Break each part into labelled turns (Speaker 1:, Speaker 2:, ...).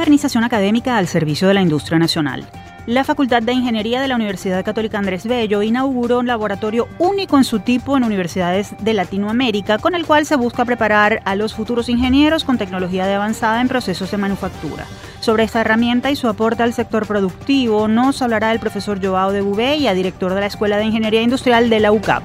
Speaker 1: Modernización académica al servicio de la industria nacional. La Facultad de Ingeniería de la Universidad Católica Andrés Bello inauguró un laboratorio único en su tipo en universidades de Latinoamérica, con el cual se busca preparar a los futuros ingenieros con tecnología de avanzada en procesos de manufactura. Sobre esta herramienta y su aporte al sector productivo nos hablará el profesor Joao de Gubella, director de la Escuela de Ingeniería Industrial de la UCAP.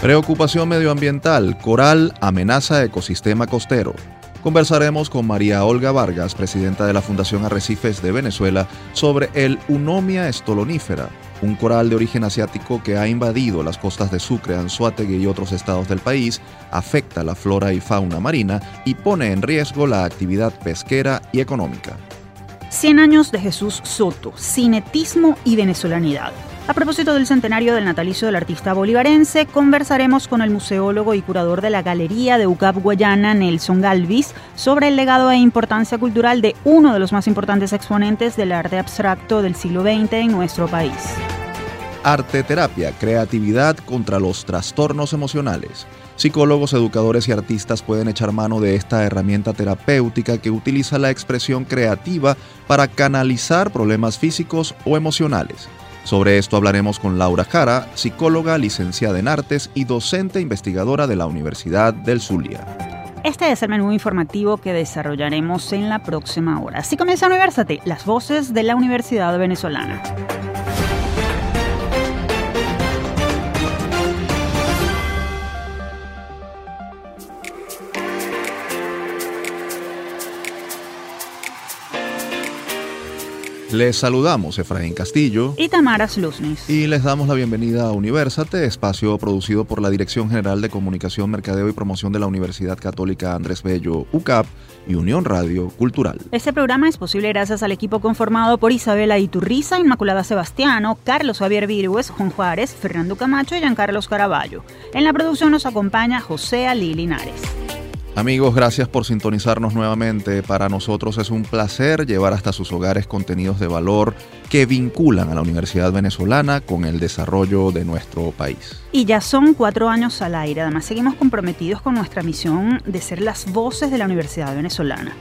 Speaker 2: Preocupación medioambiental, coral amenaza ecosistema costero. Conversaremos con María Olga Vargas, presidenta de la Fundación Arrecifes de Venezuela, sobre el Unomia stolonífera, un coral de origen asiático que ha invadido las costas de Sucre, Anzuategui y otros estados del país, afecta la flora y fauna marina y pone en riesgo la actividad pesquera y económica.
Speaker 1: 100 años de Jesús Soto, cinetismo y venezolanidad. A propósito del centenario del natalicio del artista bolivarense, conversaremos con el museólogo y curador de la Galería de UCAP Guayana, Nelson Galvis, sobre el legado e importancia cultural de uno de los más importantes exponentes del arte abstracto del siglo XX en nuestro país.
Speaker 2: Arte terapia, creatividad contra los trastornos emocionales. Psicólogos, educadores y artistas pueden echar mano de esta herramienta terapéutica que utiliza la expresión creativa para canalizar problemas físicos o emocionales. Sobre esto hablaremos con Laura Jara, psicóloga, licenciada en artes y docente investigadora de la Universidad del Zulia.
Speaker 1: Este es el menú informativo que desarrollaremos en la próxima hora. Así comienza Universate, las voces de la Universidad Venezolana.
Speaker 2: Les saludamos Efraín Castillo
Speaker 1: y Tamara Sluznis.
Speaker 2: Y les damos la bienvenida a Universate, espacio producido por la Dirección General de Comunicación, Mercadeo y Promoción de la Universidad Católica Andrés Bello, UCAP y Unión Radio Cultural.
Speaker 1: Este programa es posible gracias al equipo conformado por Isabela Iturriza, Inmaculada Sebastiano, Carlos Javier Virgües, Juan Juárez, Fernando Camacho y Giancarlos Caraballo. En la producción nos acompaña José Ali Linares.
Speaker 2: Amigos, gracias por sintonizarnos nuevamente. Para nosotros es un placer llevar hasta sus hogares contenidos de valor que vinculan a la Universidad Venezolana con el desarrollo de nuestro país.
Speaker 1: Y ya son cuatro años al aire. Además, seguimos comprometidos con nuestra misión de ser las voces de la Universidad Venezolana.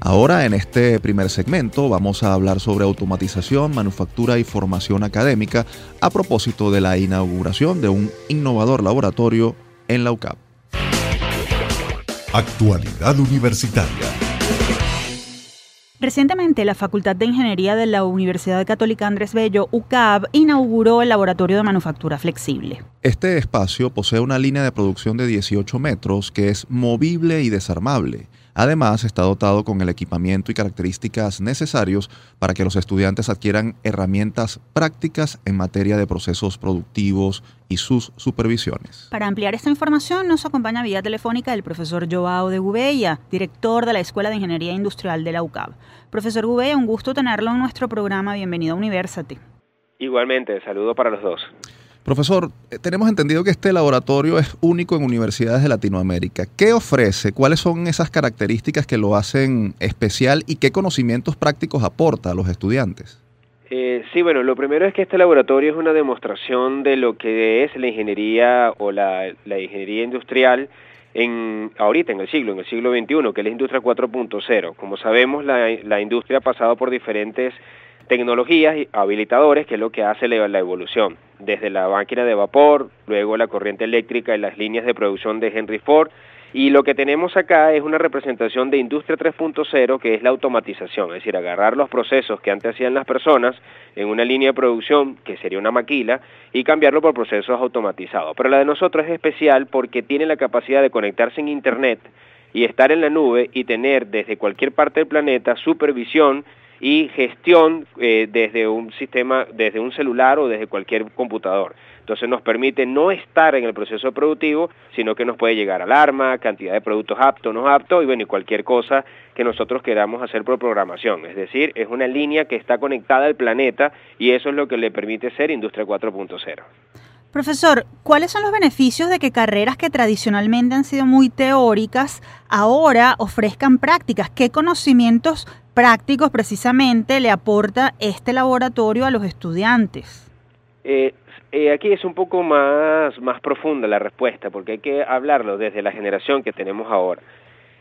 Speaker 2: Ahora, en este primer segmento, vamos a hablar sobre automatización, manufactura y formación académica a propósito de la inauguración de un innovador laboratorio en la UCAP.
Speaker 3: Actualidad Universitaria.
Speaker 1: Recientemente, la Facultad de Ingeniería de la Universidad Católica Andrés Bello, UCAB, inauguró el Laboratorio de Manufactura Flexible.
Speaker 2: Este espacio posee una línea de producción de 18 metros que es movible y desarmable Además, está dotado con el equipamiento y características necesarios para que los estudiantes adquieran herramientas prácticas en materia de procesos productivos y sus supervisiones.
Speaker 1: Para ampliar esta información nos acompaña vía telefónica el profesor Joao de Gubella, director de la Escuela de Ingeniería Industrial de la UCAB. Profesor Gubella, un gusto tenerlo en nuestro programa. Bienvenido a Universate.
Speaker 4: Igualmente, saludo para los dos.
Speaker 2: Profesor, eh, tenemos entendido que este laboratorio es único en universidades de Latinoamérica. ¿Qué ofrece? ¿Cuáles son esas características que lo hacen especial y qué conocimientos prácticos aporta a los estudiantes?
Speaker 4: Eh, sí, bueno, lo primero es que este laboratorio es una demostración de lo que es la ingeniería o la, ingeniería industrial en ahorita en el siglo, en el siglo XXI, que es la industria 4.0. Como sabemos, la, la industria ha pasado por diferentes tecnologías habilitadores, que es lo que hace la, evolución, desde la máquina de vapor, luego la corriente eléctrica y las líneas de producción de Henry Ford, y lo que tenemos acá es una representación de Industria 3.0, que es la automatización, es decir, agarrar los procesos que antes hacían las personas en una línea de producción, que sería una maquila, y cambiarlo por procesos automatizados. Pero la de nosotros es especial porque tiene la capacidad de conectarse en Internet y estar en la nube y tener desde cualquier parte del planeta supervisión y gestión eh, desde un sistema, desde un celular o desde cualquier computador. Entonces nos permite no estar en el proceso productivo, sino que nos puede llegar alarma, cantidad de productos aptos, no aptos y bueno, y cualquier cosa que nosotros queramos hacer por programación. Es decir, es una línea que está conectada al planeta y eso es lo que le permite ser Industria 4.0.
Speaker 1: Profesor, ¿cuáles son los beneficios de que carreras que tradicionalmente han sido muy teóricas ahora ofrezcan prácticas? ¿Qué conocimientos prácticos precisamente le aporta este laboratorio a los estudiantes?
Speaker 4: Eh, eh, aquí es un poco más, más profunda la respuesta, porque hay que hablarlo desde la generación que tenemos ahora.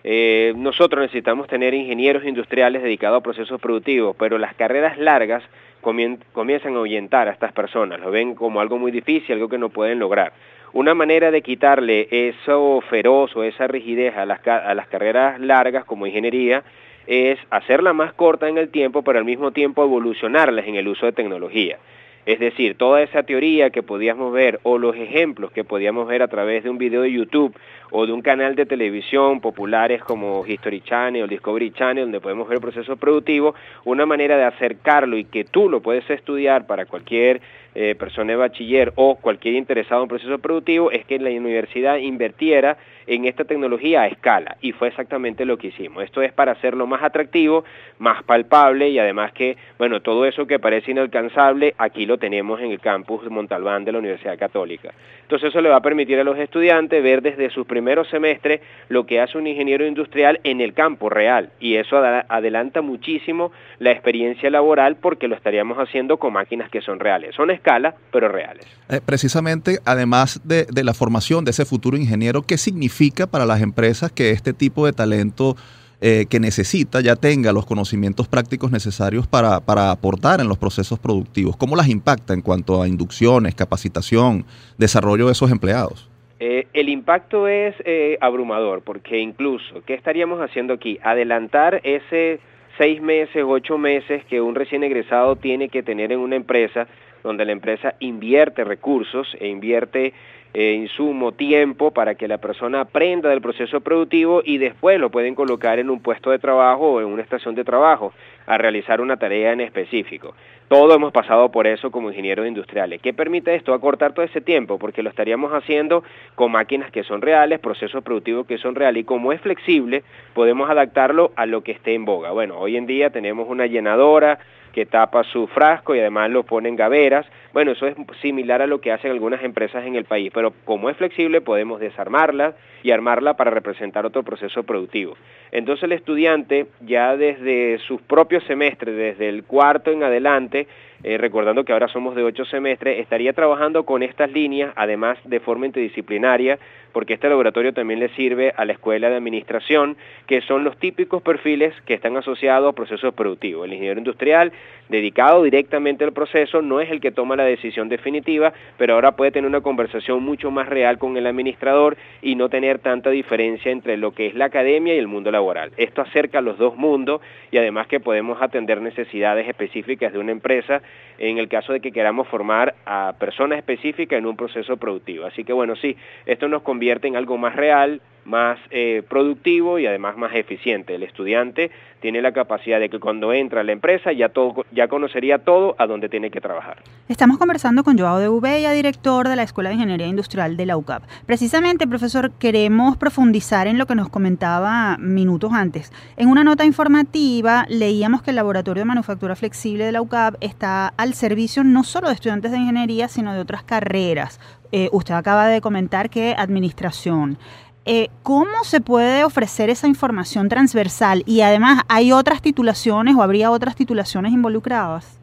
Speaker 4: Eh, nosotros necesitamos tener ingenieros industriales dedicados a procesos productivos, pero las carreras largas comienzan a ahuyentar a estas personas, lo ven como algo muy difícil, algo que no pueden lograr. Una manera de quitarle eso feroz o esa rigidez a las, a las carreras largas como ingeniería es hacerla más corta en el tiempo, pero al mismo tiempo evolucionarlas en el uso de tecnología. Es decir, toda esa teoría que podíamos ver o los ejemplos que podíamos ver a través de un video de YouTube o de un canal de televisión populares como History Channel o Discovery Channel, donde podemos ver el proceso productivo, una manera de acercarlo y que tú lo puedes estudiar para cualquier eh, persona de bachiller o cualquier interesado en proceso productivo es que la universidad invirtiera en esta tecnología a escala y fue exactamente lo que hicimos. Esto es para hacerlo más atractivo, más palpable y además que, bueno, todo eso que parece inalcanzable, aquí lo tenemos en el campus Montalbán de la Universidad Católica. Entonces eso le va a permitir a los estudiantes ver desde sus primeros semestres lo que hace un ingeniero industrial en el campo real y eso adelanta muchísimo la experiencia laboral porque lo estaríamos haciendo con máquinas que son reales. Son escala, pero reales.
Speaker 2: Eh, precisamente, además de, la formación de ese futuro ingeniero, ¿qué significa para las empresas que este tipo de talento eh, que necesita ya tenga los conocimientos prácticos necesarios para, para, aportar en los procesos productivos? ¿Cómo las impacta en cuanto a inducciones, capacitación, desarrollo de esos empleados?
Speaker 4: Eh, el impacto es abrumador, porque incluso, ¿qué estaríamos haciendo aquí? Adelantar ese seis meses, ocho meses que un recién egresado tiene que tener en una empresa donde la empresa invierte recursos e invierte eh, insumo, tiempo para que la persona aprenda del proceso productivo y después lo pueden colocar en un puesto de trabajo o en una estación de trabajo a realizar una tarea en específico. Todo hemos pasado por eso como ingenieros industriales. ¿Qué permite esto? Acortar todo ese tiempo, porque lo estaríamos haciendo con máquinas que son reales, procesos productivos que son reales, y como es flexible, podemos adaptarlo a lo que esté en boga. Bueno, hoy en día tenemos una llenadora, que tapa su frasco y además lo pone en gaveras. Bueno, eso es similar a lo que hacen algunas empresas en el país, pero como es flexible podemos desarmarla y armarla para representar otro proceso productivo. Entonces el estudiante ya desde sus propios semestres, desde el cuarto en adelante, eh, recordando que ahora somos de ocho semestres, estaría trabajando con estas líneas, además de forma interdisciplinaria, porque este laboratorio también le sirve a la escuela de administración, que son los típicos perfiles que están asociados a procesos productivos. El ingeniero industrial, dedicado directamente al proceso, no es el que toma la decisión definitiva, pero ahora puede tener una conversación mucho más real con el administrador y no tener tanta diferencia entre lo que es la academia y el mundo laboral. Esto acerca los dos mundos y además que podemos atender necesidades específicas de una empresa en el caso de que queramos formar a personas específicas en un proceso productivo. Así que bueno, sí, esto nos convierte en algo más real, más eh, productivo y además más eficiente. El estudiante tiene la capacidad de que cuando entra a la empresa ya, todo, ya conocería todo a dónde tiene que trabajar.
Speaker 1: Estamos conversando con Joao de Ubella, director de la Escuela de Ingeniería Industrial de la UCAP. Precisamente, profesor, queremos profundizar en lo que nos comentaba minutos antes. En una nota informativa leíamos que el Laboratorio de Manufactura Flexible de la UCAP está al servicio no solo de estudiantes de ingeniería, sino de otras carreras. Eh, usted acaba de comentar que administración. Eh, ¿cómo se puede ofrecer esa información transversal? Y además, ¿hay otras titulaciones o habría otras titulaciones involucradas?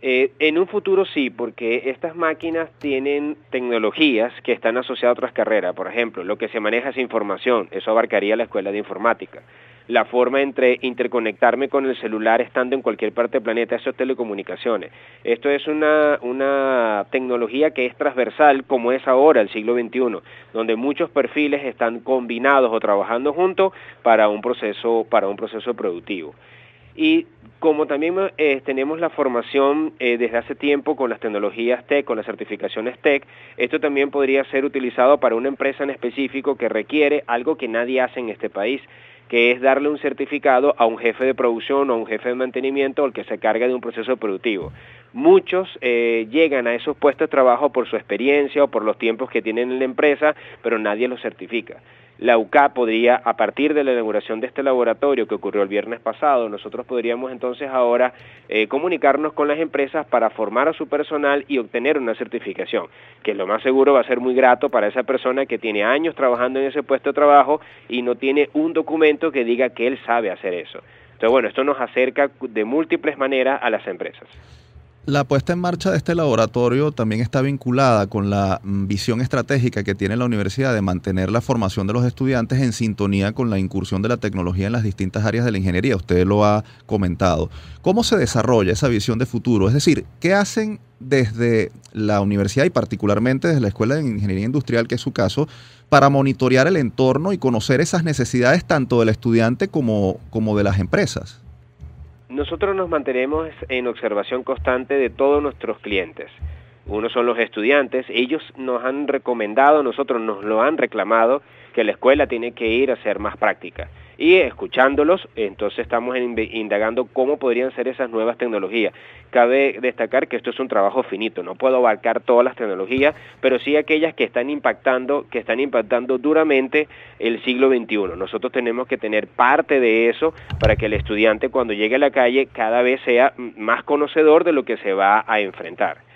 Speaker 4: Eh, en un futuro sí, porque estas máquinas tienen tecnologías que están asociadas a otras carreras. Por ejemplo, lo que se maneja es información, eso abarcaría la escuela de informática la forma entre interconectarme con el celular estando en cualquier parte del planeta, eso es telecomunicaciones. Esto es una, una tecnología que es transversal como es ahora el siglo XXI, donde muchos perfiles están combinados o trabajando juntos para un proceso, para un proceso productivo. Y como también eh, tenemos la formación eh, desde hace tiempo con las tecnologías TEC, con las certificaciones TEC, esto también podría ser utilizado para una empresa en específico que requiere algo que nadie hace en este país, que es darle un certificado a un jefe de producción o a un jefe de mantenimiento o el que se carga de un proceso productivo. Muchos eh, llegan a esos puestos de trabajo por su experiencia o por los tiempos que tienen en la empresa, pero nadie los certifica la UCA podría, a partir de la inauguración de este laboratorio que ocurrió el viernes pasado, nosotros podríamos entonces ahora eh, comunicarnos con las empresas para formar a su personal y obtener una certificación, que lo más seguro va a ser muy grato para esa persona que tiene años trabajando en ese puesto de trabajo y no tiene un documento que diga que él sabe hacer eso. Entonces, bueno, esto nos acerca de múltiples maneras a las empresas.
Speaker 2: La puesta en marcha de este laboratorio también está vinculada con la mm, visión estratégica que tiene la universidad de mantener la formación de los estudiantes en sintonía con la incursión de la tecnología en las distintas áreas de la ingeniería. Usted lo ha comentado. ¿Cómo se desarrolla esa visión de futuro? Es decir, ¿qué hacen desde la universidad y particularmente desde la Escuela de Ingeniería Industrial, que es su caso, para monitorear el entorno y conocer esas necesidades tanto del estudiante como, como de las empresas?
Speaker 4: Nosotros nos mantenemos en observación constante de todos nuestros clientes. Uno son los estudiantes, ellos nos han recomendado, nosotros nos lo han reclamado, que la escuela tiene que ir a hacer más práctica y escuchándolos, entonces estamos indagando cómo podrían ser esas nuevas tecnologías. Cabe destacar que esto es un trabajo finito, no puedo abarcar todas las tecnologías, pero sí aquellas que están impactando, que están impactando duramente el siglo XXI. Nosotros tenemos que tener parte de eso para que el estudiante cuando llegue a la calle cada vez sea más conocedor de lo que se va a enfrentar.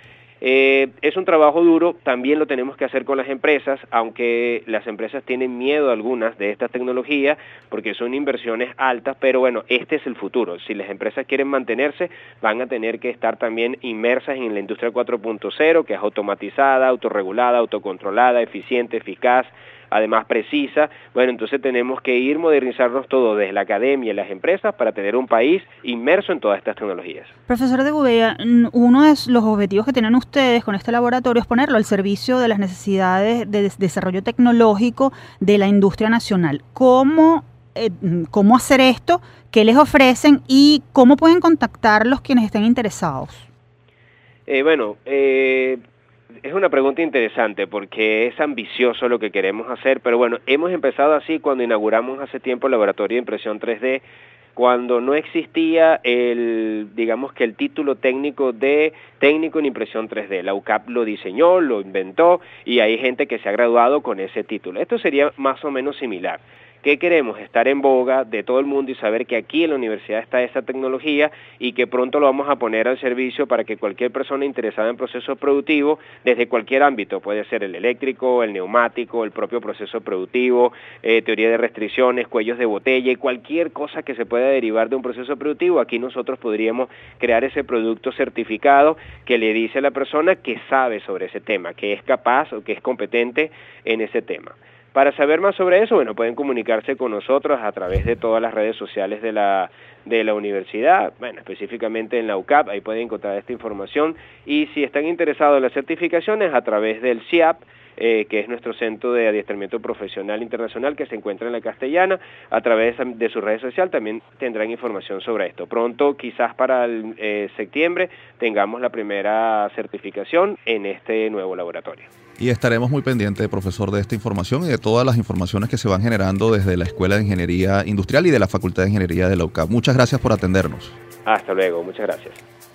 Speaker 4: Eh, es un trabajo duro, también lo tenemos que hacer con las empresas, aunque las empresas tienen miedo algunas de esta tecnología porque son inversiones altas, pero bueno, este es el futuro. Si las empresas quieren mantenerse, van a tener que estar también inmersas en la industria 4.0, que es automatizada, autorregulada, autocontrolada, eficiente, eficaz, además precisa. Bueno, entonces tenemos que ir modernizarnos todo desde la academia y las empresas para tener un país inmerso en todas estas tecnologías.
Speaker 1: Profesor de Gubella, uno de los objetivos que tienen ustedes con este laboratorio es ponerlo al servicio de las necesidades de desarrollo tecnológico de la industria nacional. ¿Cómo, eh, cómo hacer esto? ¿Qué les ofrecen y cómo pueden contactar los quienes estén interesados?
Speaker 4: Eh, bueno, eh, es una pregunta interesante porque es ambicioso lo que queremos hacer, pero bueno, hemos empezado así cuando inauguramos hace tiempo el laboratorio de impresión 3D, cuando no existía el, digamos que el título técnico de técnico en impresión 3D. La UCAP lo diseñó, lo inventó y hay gente que se ha graduado con ese título. Esto sería más o menos similar. ¿Qué queremos? Estar en boga de todo el mundo y saber que aquí en la universidad está esta tecnología y que pronto lo vamos a poner al servicio para que cualquier persona interesada en procesos productivos, desde cualquier ámbito, puede ser el eléctrico, el neumático, el propio proceso productivo, eh, teoría de restricciones, cuellos de botella y cualquier cosa que se pueda derivar de un proceso productivo, aquí nosotros podríamos crear ese producto certificado que le dice a la persona que sabe sobre ese tema, que es capaz o que es competente en ese tema. Para saber más sobre eso, bueno, pueden comunicarse con nosotros a través de todas las redes sociales de la, de la universidad, bueno, específicamente en la UCAP, ahí pueden encontrar esta información. Y si están interesados en las certificaciones, a través del CIAP, eh, que es nuestro centro de adiestramiento profesional internacional que se encuentra en la castellana, a través de su red social también tendrán información sobre esto. Pronto, quizás para el eh, septiembre, tengamos la primera certificación en este nuevo laboratorio.
Speaker 2: Y estaremos muy pendientes, profesor, de esta información y de todas las informaciones que se van generando desde la Escuela de Ingeniería Industrial y de la Facultad de Ingeniería de la UCAP. Muchas gracias por atendernos.
Speaker 4: Hasta luego, muchas gracias.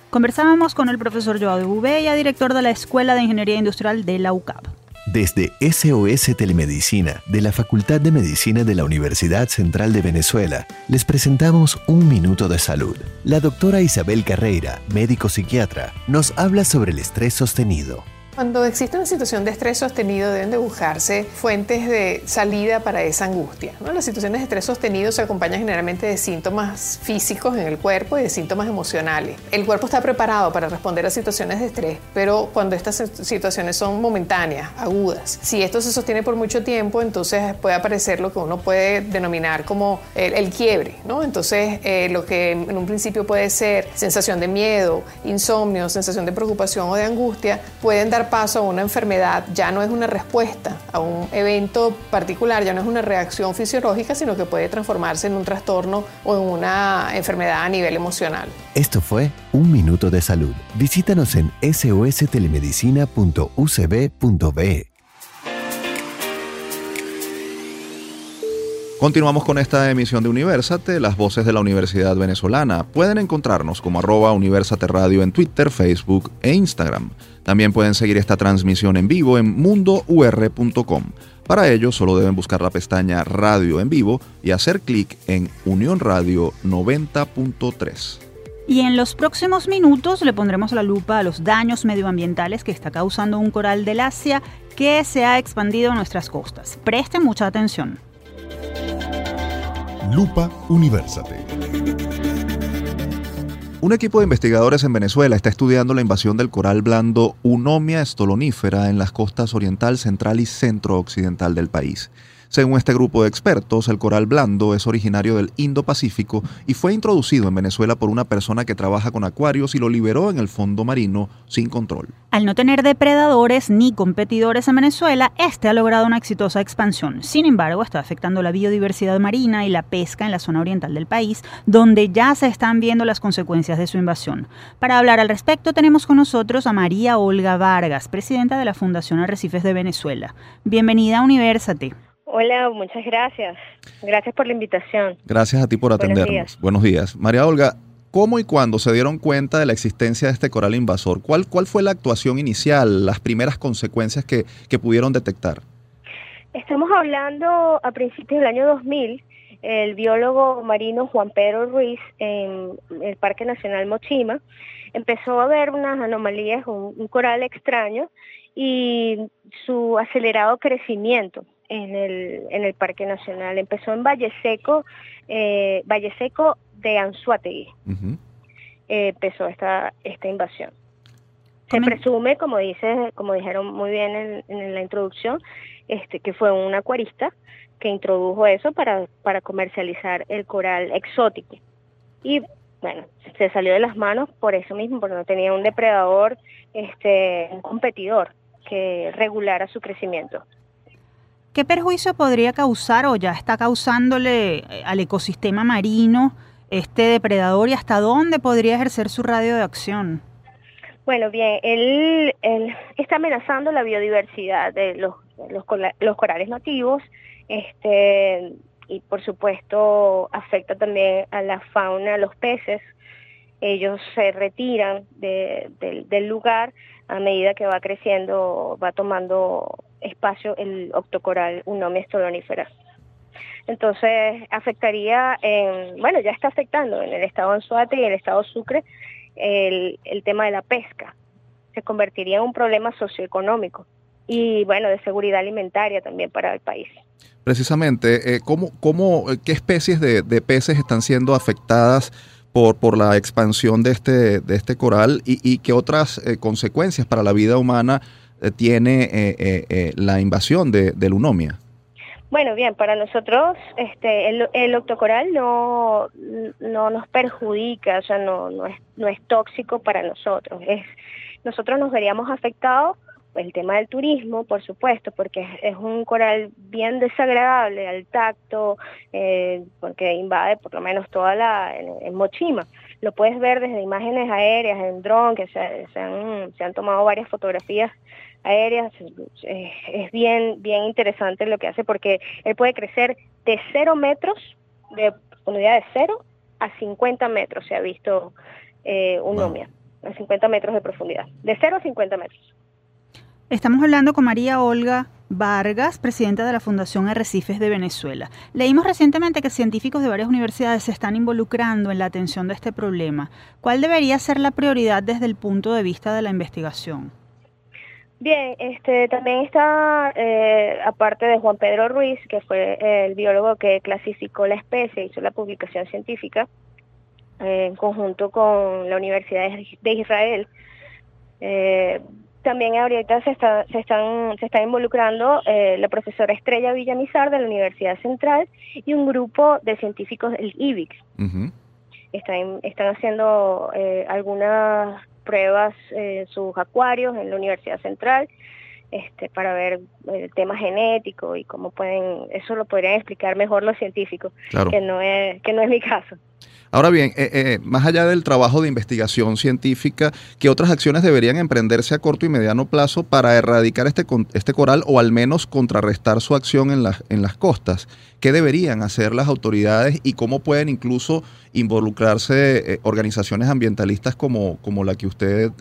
Speaker 1: Conversábamos con el profesor Joao Bubella, director de la Escuela de Ingeniería Industrial de la UCAP.
Speaker 3: Desde SOS Telemedicina de la Facultad de Medicina de la Universidad Central de Venezuela, les presentamos Un Minuto de Salud. La doctora Isabel Carreira, médico psiquiatra, nos habla sobre el estrés sostenido.
Speaker 5: Cuando existe una situación de estrés sostenido deben de buscarse fuentes de salida para esa angustia. Las situaciones de estrés sostenido se acompañan generalmente de síntomas físicos en el cuerpo y de síntomas emocionales. El cuerpo está preparado para responder a situaciones de estrés, pero cuando estas situaciones son momentáneas, agudas, si esto se sostiene por mucho tiempo, entonces puede aparecer lo que uno puede denominar como el, quiebre. ¿no? Entonces, eh, lo que en un principio puede ser sensación de miedo, insomnio, sensación de preocupación o de angustia, pueden dar paso a una enfermedad ya no es una respuesta a un evento particular, ya no es una reacción fisiológica, sino que puede transformarse en un trastorno o en una enfermedad a nivel emocional.
Speaker 3: Esto fue Un Minuto de Salud. Visítanos en sostelemedicina.ucb.be.
Speaker 2: Continuamos con esta emisión de Universate, las voces de la Universidad Venezolana. Pueden encontrarnos como arroba Universate Radio en Twitter, Facebook e Instagram. También pueden seguir esta transmisión en vivo en mundour.com. Para ello solo deben buscar la pestaña Radio en vivo y hacer clic en Unión Radio 90.3.
Speaker 1: Y en los próximos minutos le pondremos la lupa a los daños medioambientales que está causando un coral del Asia que se ha expandido a nuestras costas. Presten mucha atención.
Speaker 3: Lupa Universate.
Speaker 2: Un equipo de investigadores en Venezuela está estudiando la invasión del coral blando Unomia stolonífera en las costas oriental, central y centro-occidental del país. Según este grupo de expertos, el coral blando es originario del Indo-Pacífico y fue introducido en Venezuela por una persona que trabaja con acuarios y lo liberó en el fondo marino sin control.
Speaker 1: Al no tener depredadores ni competidores en Venezuela, este ha logrado una exitosa expansión. Sin embargo, está afectando la biodiversidad marina y la pesca en la zona oriental del país, donde ya se están viendo las consecuencias de su invasión. Para hablar al respecto, tenemos con nosotros a María Olga Vargas, presidenta de la Fundación Arrecifes de Venezuela. Bienvenida a Universate.
Speaker 6: Hola, muchas gracias. Gracias por la invitación.
Speaker 2: Gracias a ti por atendernos. Buenos días. María Olga, ¿cómo y cuándo se dieron cuenta de la existencia de este coral invasor? ¿Cuál, cuál fue la actuación inicial, las primeras consecuencias que, que pudieron detectar?
Speaker 6: Estamos hablando a principios del año 2000. El biólogo marino Juan Pedro Ruiz en el Parque Nacional Mochima empezó a ver unas anomalías, un coral extraño y su acelerado crecimiento en el, en el Parque Nacional. Empezó en Valle Seco, eh, Valle Seco de Anzuategui. Eh, empezó esta, esta invasión. Se presume, como dice, como dijeron muy bien en, en, la introducción, este, que fue un acuarista que introdujo eso para, para comercializar el coral exótico. Y bueno, se salió de las manos por eso mismo, porque no tenía un depredador, este, un competidor que regulara su crecimiento.
Speaker 1: ¿Qué perjuicio podría causar o ya está causándole eh, al ecosistema marino este depredador y hasta dónde podría ejercer su radio de acción?
Speaker 6: Bueno, bien, él, está amenazando la biodiversidad de los, los, corales nativos este, y por supuesto afecta también a la fauna, a los peces. Ellos se retiran del lugar a medida que va creciendo, va tomando espacio el octocoral Unomia stolonífera. Entonces afectaría, en, bueno, ya está afectando en el estado Anzuate y el estado Sucre el, el tema de la pesca. Se convertiría en un problema socioeconómico y, bueno, de seguridad alimentaria también para el país.
Speaker 2: Precisamente, eh, ¿cómo, cómo, ¿qué especies de, de peces están siendo afectadas por, por, la expansión de este, de este coral y, y qué otras eh, consecuencias para la vida humana eh, tiene eh, eh, la invasión de, del Unomia?
Speaker 6: Bueno, bien, para nosotros este, el, el octocoral no, no nos perjudica, o sea, no, no, es, no es tóxico para nosotros. Es, nosotros nos veríamos afectados el tema del turismo, por supuesto, porque es, un coral bien desagradable al tacto, porque invade por lo menos toda la en, Mochima. Lo puedes ver desde imágenes aéreas, en dron, que se, se, han, se han tomado varias fotografías aéreas. Es bien, bien interesante lo que hace porque él puede crecer de 0 metros, de unidad de 0 a 50 metros, se ha visto eh, un nomia, a 50 metros de profundidad, de 0 a 50 metros.
Speaker 1: Estamos hablando con María Olga Vargas, presidenta de la Fundación Arrecifes de Venezuela. Leímos recientemente que científicos de varias universidades se están involucrando en la atención de este problema. ¿Cuál debería ser la prioridad desde el punto de vista de la investigación?
Speaker 6: Bien, este, también está, eh, aparte de Juan Pedro Ruiz, que fue el biólogo que clasificó la especie, hizo la publicación científica, eh, en conjunto con la Universidad de Israel. Eh, también ahorita se, está, se, están, se está involucrando la profesora Estrella Villamizar de la Universidad Central y un grupo de científicos del IBIX. están, están haciendo algunas pruebas en sus acuarios en la Universidad Central este, para ver el tema genético y cómo pueden, eso lo podrían explicar mejor los científicos, que, no es, que no es mi caso.
Speaker 2: Ahora bien, eh, eh, más allá del trabajo de investigación científica, ¿qué otras acciones deberían emprenderse a corto y mediano plazo para erradicar este, este coral o al menos contrarrestar su acción en las, en las costas? ¿Qué deberían hacer las autoridades y cómo pueden incluso involucrarse eh, organizaciones ambientalistas como, como la que usted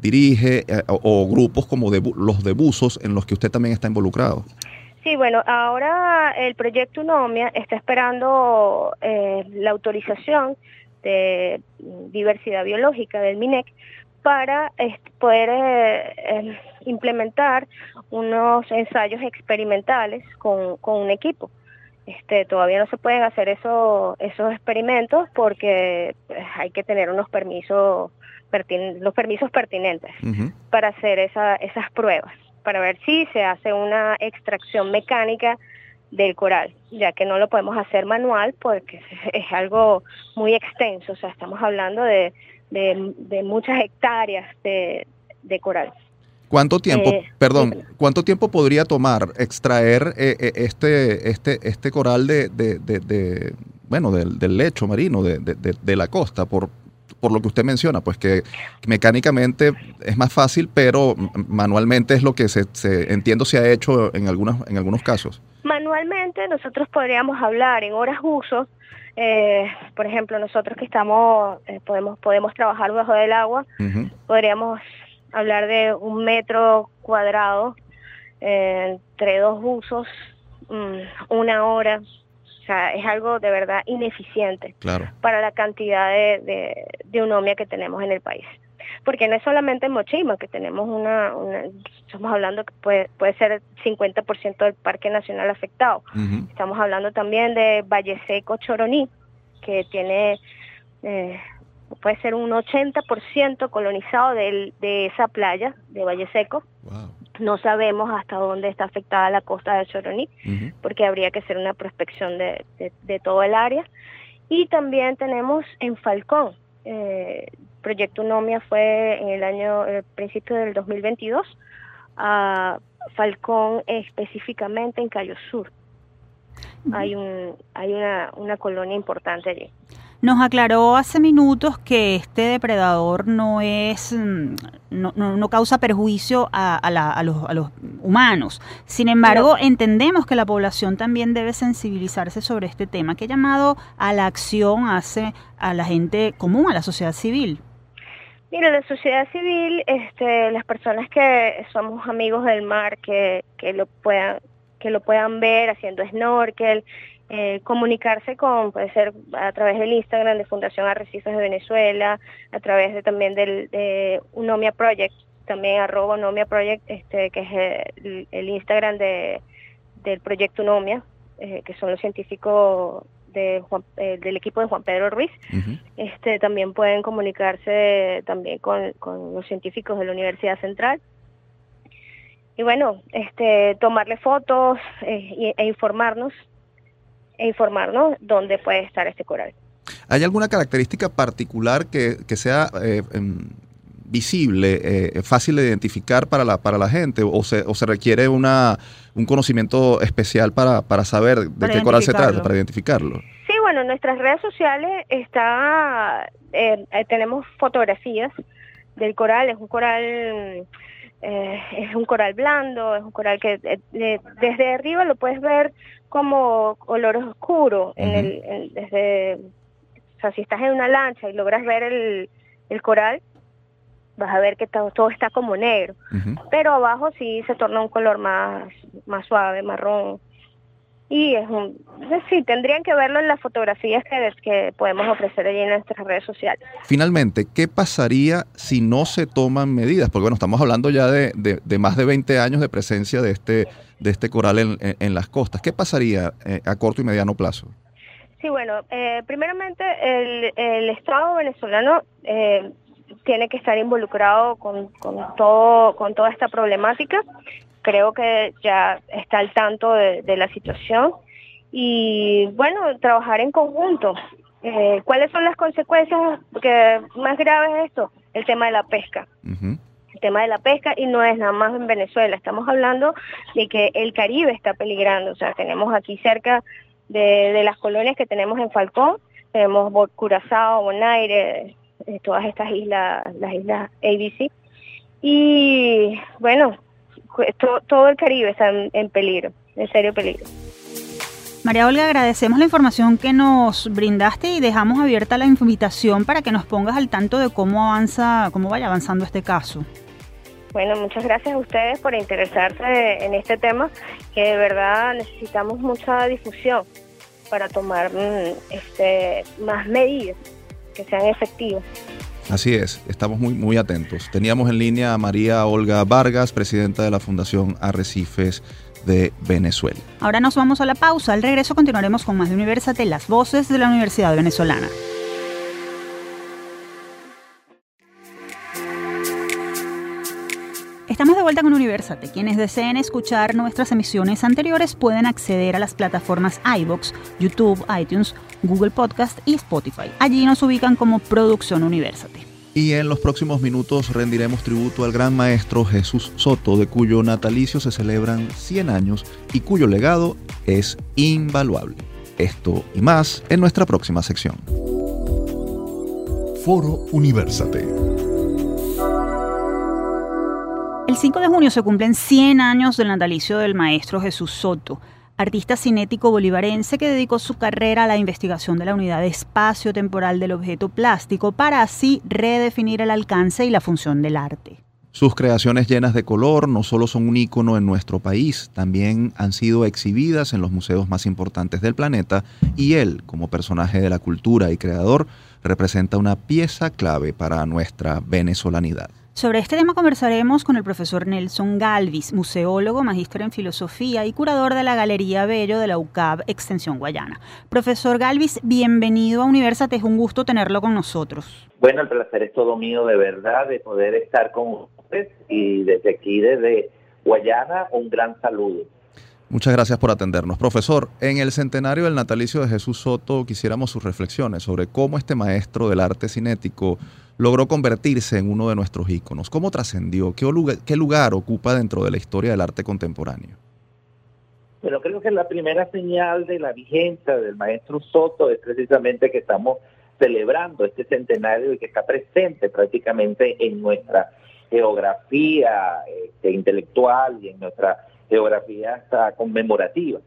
Speaker 2: dirige o, o, grupos como de, los de buzos en los que usted también está involucrado?
Speaker 6: Sí, bueno, ahora el proyecto UNOMIA está esperando eh, la autorización de diversidad biológica del MINEC para poder eh, eh, implementar unos ensayos experimentales con, un equipo. Este, todavía no se pueden hacer eso, esos experimentos porque pues, hay que tener unos permisos los permisos pertinentes para hacer esa, esas pruebas, para ver si se hace una extracción mecánica del coral, ya que no lo podemos hacer manual porque es algo muy extenso, o sea, estamos hablando de, de, muchas hectáreas de, de coral.
Speaker 2: ¿Cuánto tiempo, eh, perdón, cuánto tiempo podría tomar extraer eh, eh, este, este, este coral de, de, de, bueno, del, del, lecho marino, de, de, la costa, por, por lo que usted menciona, pues que mecánicamente es más fácil, pero manualmente es lo que se, se entiendo se ha hecho en, algunas, en algunos casos.
Speaker 6: Manualmente nosotros podríamos hablar en horas uso, por ejemplo, nosotros que estamos, podemos, podemos trabajar bajo del agua, podríamos hablar de un metro cuadrado eh, entre dos usos, mm, una hora. O sea, es algo de verdad ineficiente para la cantidad de, de, unomia que tenemos en el país. Porque no es solamente en Mochima, que tenemos una, estamos hablando que puede, puede ser 50% del Parque Nacional afectado. Estamos hablando también de Valle Seco Choroní, que tiene eh, puede ser un 80% colonizado de, de esa playa de Valle Seco. No sabemos hasta dónde está afectada la costa de Choroní, porque habría que hacer una prospección de, de, todo el área. Y también tenemos en Falcón, eh, Proyecto Unomia fue en el año, el principio del 2022, a Falcón específicamente en Cayo Sur. Hay, un, hay una, una colonia importante allí.
Speaker 1: Nos aclaró hace minutos que este depredador no es, mm, no, no, causa perjuicio a, a, los, humanos. Sin embargo, entendemos que la población también debe sensibilizarse sobre este tema. ¿Qué llamado a la acción hace a la gente común, a la sociedad civil?
Speaker 6: Mira, la sociedad civil, este, las personas que somos amigos del mar, que, que lo puedan que lo puedan ver haciendo snorkel, eh, comunicarse con, puede ser a través del Instagram de Fundación Arrecifes de Venezuela, a través de también del de Unomia Project, también arroba Unomia Project, este, que es el, Instagram de, del proyecto Unomia, eh, que son los científicos de eh, del equipo de Juan Pedro Ruiz. este, también pueden comunicarse también con, con los científicos de la Universidad Central. Y bueno, este, tomarle fotos e informarnos e informarnos dónde puede estar este coral.
Speaker 2: ¿Hay alguna característica particular que, sea eh, em, visible, eh, fácil de identificar para la, para la gente o se, o se requiere una, un conocimiento especial para, para saber de qué coral se trata, para identificarlo?
Speaker 6: Sí, bueno, en nuestras redes sociales está, eh, tenemos fotografías del coral, es un coral eh, es un coral blando, es un coral que eh, desde arriba lo puedes ver como color oscuro, en el, desde, o sea, si estás en una lancha y logras ver el, el coral, vas a ver que todo, todo está como negro, pero abajo sí se torna un color más, más suave, marrón, y es un, sí, tendrían que verlo en las fotografías que, que podemos ofrecer allí en nuestras redes sociales.
Speaker 2: Finalmente, ¿qué pasaría si no se toman medidas? Porque bueno, estamos hablando ya de, de, más de 20 años de presencia de este, de este coral en, en, las costas. ¿Qué pasaría eh, a corto y mediano plazo?
Speaker 6: Sí, bueno, eh, primeramente el, el Estado venezolano eh, tiene que estar involucrado con, con, todo, con toda esta problemática creo que ya está al tanto de, la situación y bueno, trabajar en conjunto. Eh, ¿Cuáles son las consecuencias que más graves de esto? El tema de la pesca. El tema de la pesca y no es nada más en Venezuela, estamos hablando de que el Caribe está peligrando, o sea, tenemos aquí cerca de, las colonias que tenemos en Falcón, tenemos Curazao, Bonaire, eh, todas estas islas, las islas ABC. Y bueno, todo, el Caribe está en, peligro, en serio peligro.
Speaker 1: María Olga, agradecemos la información que nos brindaste y dejamos abierta la invitación para que nos pongas al tanto de cómo avanza, cómo vaya avanzando este caso.
Speaker 6: Bueno, muchas gracias a ustedes por interesarse en este tema, que de verdad necesitamos mucha difusión para tomar mm, este, más medidas que sean efectivas.
Speaker 2: Así es, estamos muy, muy atentos. Teníamos en línea a María Olga Vargas, presidenta de la Fundación Arrecifes de Venezuela.
Speaker 1: Ahora nos vamos a la pausa. Al regreso continuaremos con más de Universate, las voces de la Universidad Venezolana. Estamos de vuelta con Universate. Quienes deseen escuchar nuestras emisiones anteriores pueden acceder a las plataformas iBox, YouTube, iTunes, Google Podcast y Spotify. Allí nos ubican como Producción Universate.
Speaker 2: Y en los próximos minutos rendiremos tributo al gran maestro Jesús Soto, de cuyo natalicio se celebran 100 años y cuyo legado es invaluable. Esto y más en nuestra próxima sección.
Speaker 3: Foro Universate.
Speaker 1: El 5 de junio se cumplen 100 años del natalicio del maestro Jesús Soto, artista cinético bolivarense que dedicó su carrera a la investigación de la unidad de espacio-temporal del objeto plástico para así redefinir el alcance y la función del arte.
Speaker 2: Sus creaciones llenas de color no solo son un ícono en nuestro país, también han sido exhibidas en los museos más importantes del planeta y él, como personaje de la cultura y creador, representa una pieza clave para nuestra venezolanidad.
Speaker 1: Sobre este tema conversaremos con el profesor Nelson Galvis, museólogo, magíster en filosofía y curador de la Galería Bello de la UCAB Extensión Guayana. Profesor Galvis, bienvenido a Universate, es un gusto tenerlo con nosotros.
Speaker 7: Bueno, el placer es todo mío de verdad de poder estar con ustedes y desde aquí, desde Guayana, un gran saludo.
Speaker 2: Muchas gracias por atendernos. Profesor, en el centenario del natalicio de Jesús Soto quisiéramos sus reflexiones sobre cómo este maestro del arte cinético logró convertirse en uno de nuestros íconos. ¿Cómo trascendió? ¿Qué lugar, ¿Qué lugar ocupa dentro de la historia del arte contemporáneo?
Speaker 7: Bueno, creo que la primera señal de la vigencia del maestro Soto es precisamente que estamos celebrando este centenario y que está presente prácticamente en nuestra geografía este, intelectual y en nuestra geografía hasta conmemorativa.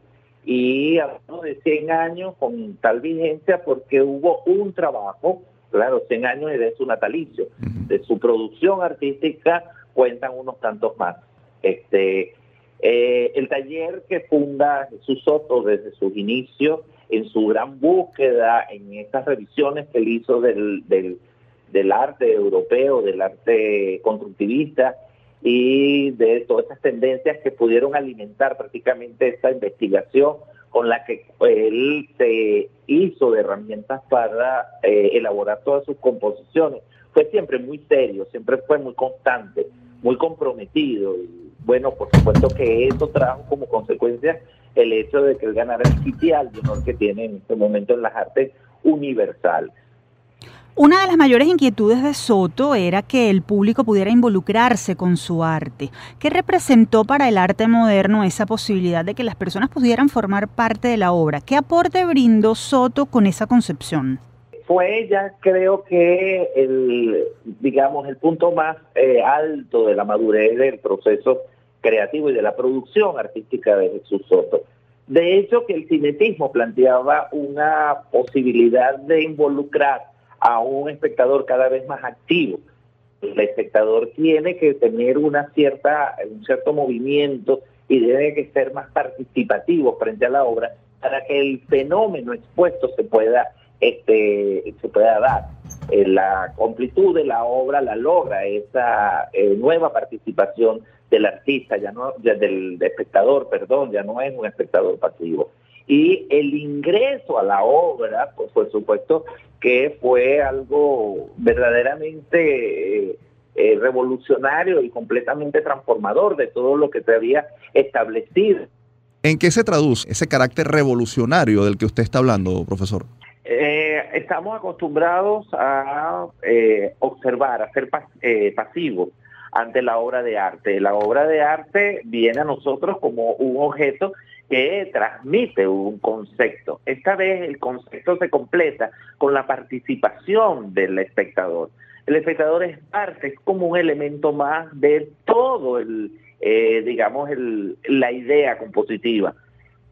Speaker 7: Y hablamos de 100 años con tal vigencia porque hubo un trabajo claro, 100 años de su natalicio, de su producción artística cuentan unos tantos más. Este, eh, el taller que funda Jesús Soto desde sus inicios, en su gran búsqueda, en estas revisiones que él hizo del, del, del arte europeo, del arte constructivista y de todas esas tendencias que pudieron alimentar prácticamente esta investigación con la que él se hizo de herramientas para eh, elaborar todas sus composiciones. Fue siempre muy serio, siempre fue muy constante, muy comprometido. Y bueno, por supuesto que eso trajo como consecuencia el hecho de que él ganara el sitial de honor que tiene en este momento en las artes universales.
Speaker 1: Una de las mayores inquietudes de Soto era que el público pudiera involucrarse con su arte. ¿Qué representó para el arte moderno esa posibilidad de que las personas pudieran formar parte de la obra? ¿Qué aporte brindó Soto con esa concepción?
Speaker 7: Fue ya creo que el, digamos, el punto más eh, alto de la madurez del proceso creativo y de la producción artística de Jesús Soto. De hecho, que el cinetismo planteaba una posibilidad de involucrar a un espectador cada vez más activo. El espectador tiene que tener una cierta, un cierto movimiento y debe que ser más participativo frente a la obra para que el fenómeno expuesto se pueda, este, se pueda dar. Eh, la completud de la obra la logra esa eh, nueva participación del artista, ya no, del espectador, perdón, ya no es un espectador pasivo y el ingreso a la obra, pues por supuesto que fue algo verdaderamente eh, eh, revolucionario y completamente transformador de todo lo que se había establecido.
Speaker 2: ¿En qué se traduce ese carácter revolucionario del que usted está hablando, profesor?
Speaker 7: Eh, estamos acostumbrados a observar, a ser pasivos ante la obra de arte. La obra de arte viene a nosotros como un objeto que transmite un concepto. Esta vez el concepto se completa con la participación del espectador. El espectador es parte, es como un elemento más de todo el, eh, digamos, el, la idea compositiva.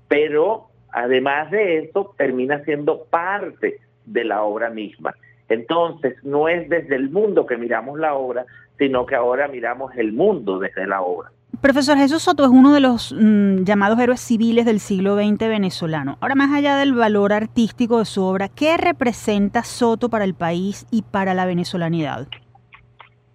Speaker 7: Pero además de eso, termina siendo parte de la obra misma. Entonces, no es desde el mundo que miramos la obra, sino que ahora miramos el mundo desde la obra.
Speaker 1: Profesor Jesús Soto es uno de los mm, llamados héroes civiles del siglo XX venezolano. Ahora, más allá del valor artístico de su obra, ¿qué representa Soto para el país y para la venezolanidad?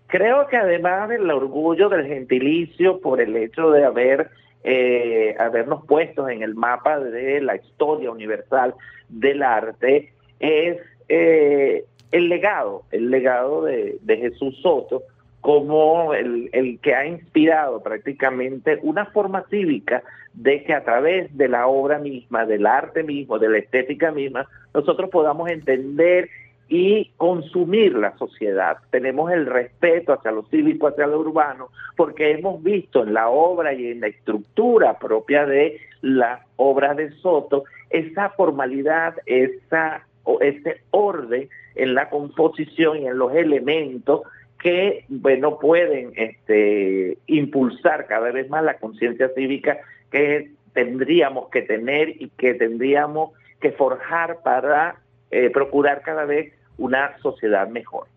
Speaker 7: Creo que además del orgullo del gentilicio por el hecho de haber eh, habernos puesto en el mapa de la historia universal del arte es eh, el legado, el legado de, Jesús Soto como el, que ha inspirado prácticamente una forma cívica de que a través de la obra misma, del arte mismo, de la estética misma, nosotros podamos entender y consumir la sociedad. Tenemos el respeto hacia lo cívico, hacia lo urbano, porque hemos visto en la obra y en la estructura propia de las obras de Soto esa formalidad, esa, ese orden en la composición y en los elementos que bueno pueden este, impulsar cada vez más la conciencia cívica que tendríamos que tener y que tendríamos que forjar para eh, procurar cada vez una sociedad mejor.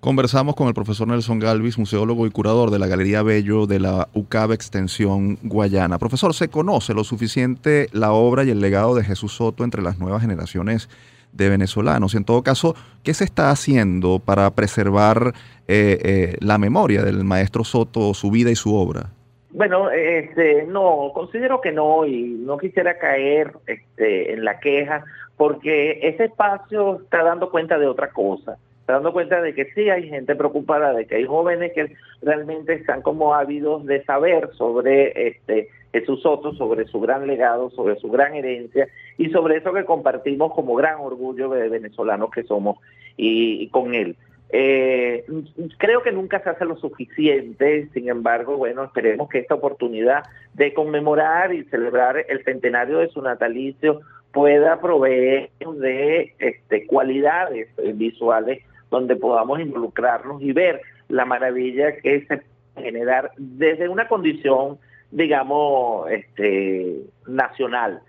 Speaker 2: Conversamos con el profesor Nelson Galvis, museólogo y curador de la Galería Bello de la UCAB Extensión Guayana. Profesor, ¿se conoce lo suficiente la obra y el legado de Jesús Soto entre las nuevas generaciones de venezolanos? Y en todo caso, ¿qué se está haciendo para preservar eh, eh, la memoria del maestro Soto, su vida y su obra?
Speaker 7: Bueno, este, no, considero que no y no quisiera caer este, en la queja porque ese espacio está dando cuenta de otra cosa, dando cuenta de que sí hay gente preocupada, de que hay jóvenes que realmente están como ávidos de saber sobre este Jesús sobre su gran legado, sobre su gran herencia y sobre eso que compartimos como gran orgullo de venezolanos que somos y con él. Eh, creo que nunca se hace lo suficiente, sin embargo, bueno, esperemos que esta oportunidad de conmemorar y celebrar el centenario de su natalicio pueda proveer de este, cualidades visuales donde podamos involucrarnos y ver la maravilla que se puede generar desde una condición, digamos, este, nacional.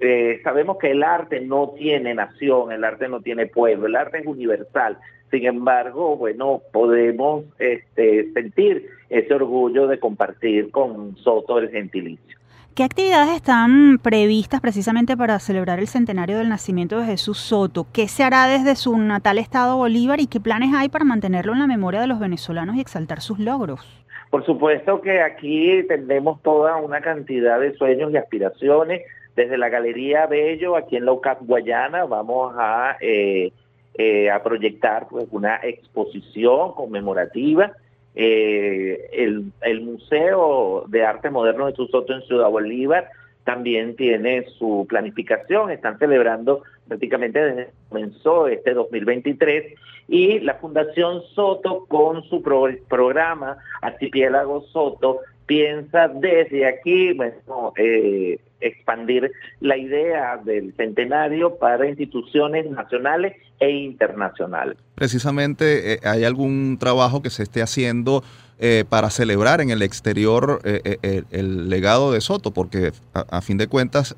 Speaker 7: Eh, sabemos que el arte no tiene nación, el arte no tiene pueblo, el arte es universal. Sin embargo, bueno, podemos este, sentir ese orgullo de compartir con Soto el gentilicio.
Speaker 1: ¿Qué actividades están previstas precisamente para celebrar el centenario del nacimiento de Jesús Soto? ¿Qué se hará desde su natal estado Bolívar y qué planes hay para mantenerlo en la memoria de los venezolanos y exaltar sus logros?
Speaker 7: Por supuesto que aquí tenemos toda una cantidad de sueños y aspiraciones. Desde la Galería Bello, aquí en la UCAP Guayana, vamos a eh, eh, a proyectar pues, una exposición conmemorativa. Eh, el, Museo de Arte Moderno de Soto en Ciudad Bolívar también tiene su planificación, están celebrando prácticamente desde que comenzó este 2023 y la Fundación Soto con su programa Archipiélago Soto piensa desde aquí bueno, eh, expandir la idea del centenario para instituciones nacionales e internacionales.
Speaker 2: Precisamente, eh, ¿hay algún trabajo que se esté haciendo eh, para celebrar en el exterior el, legado de Soto? Porque a, fin de cuentas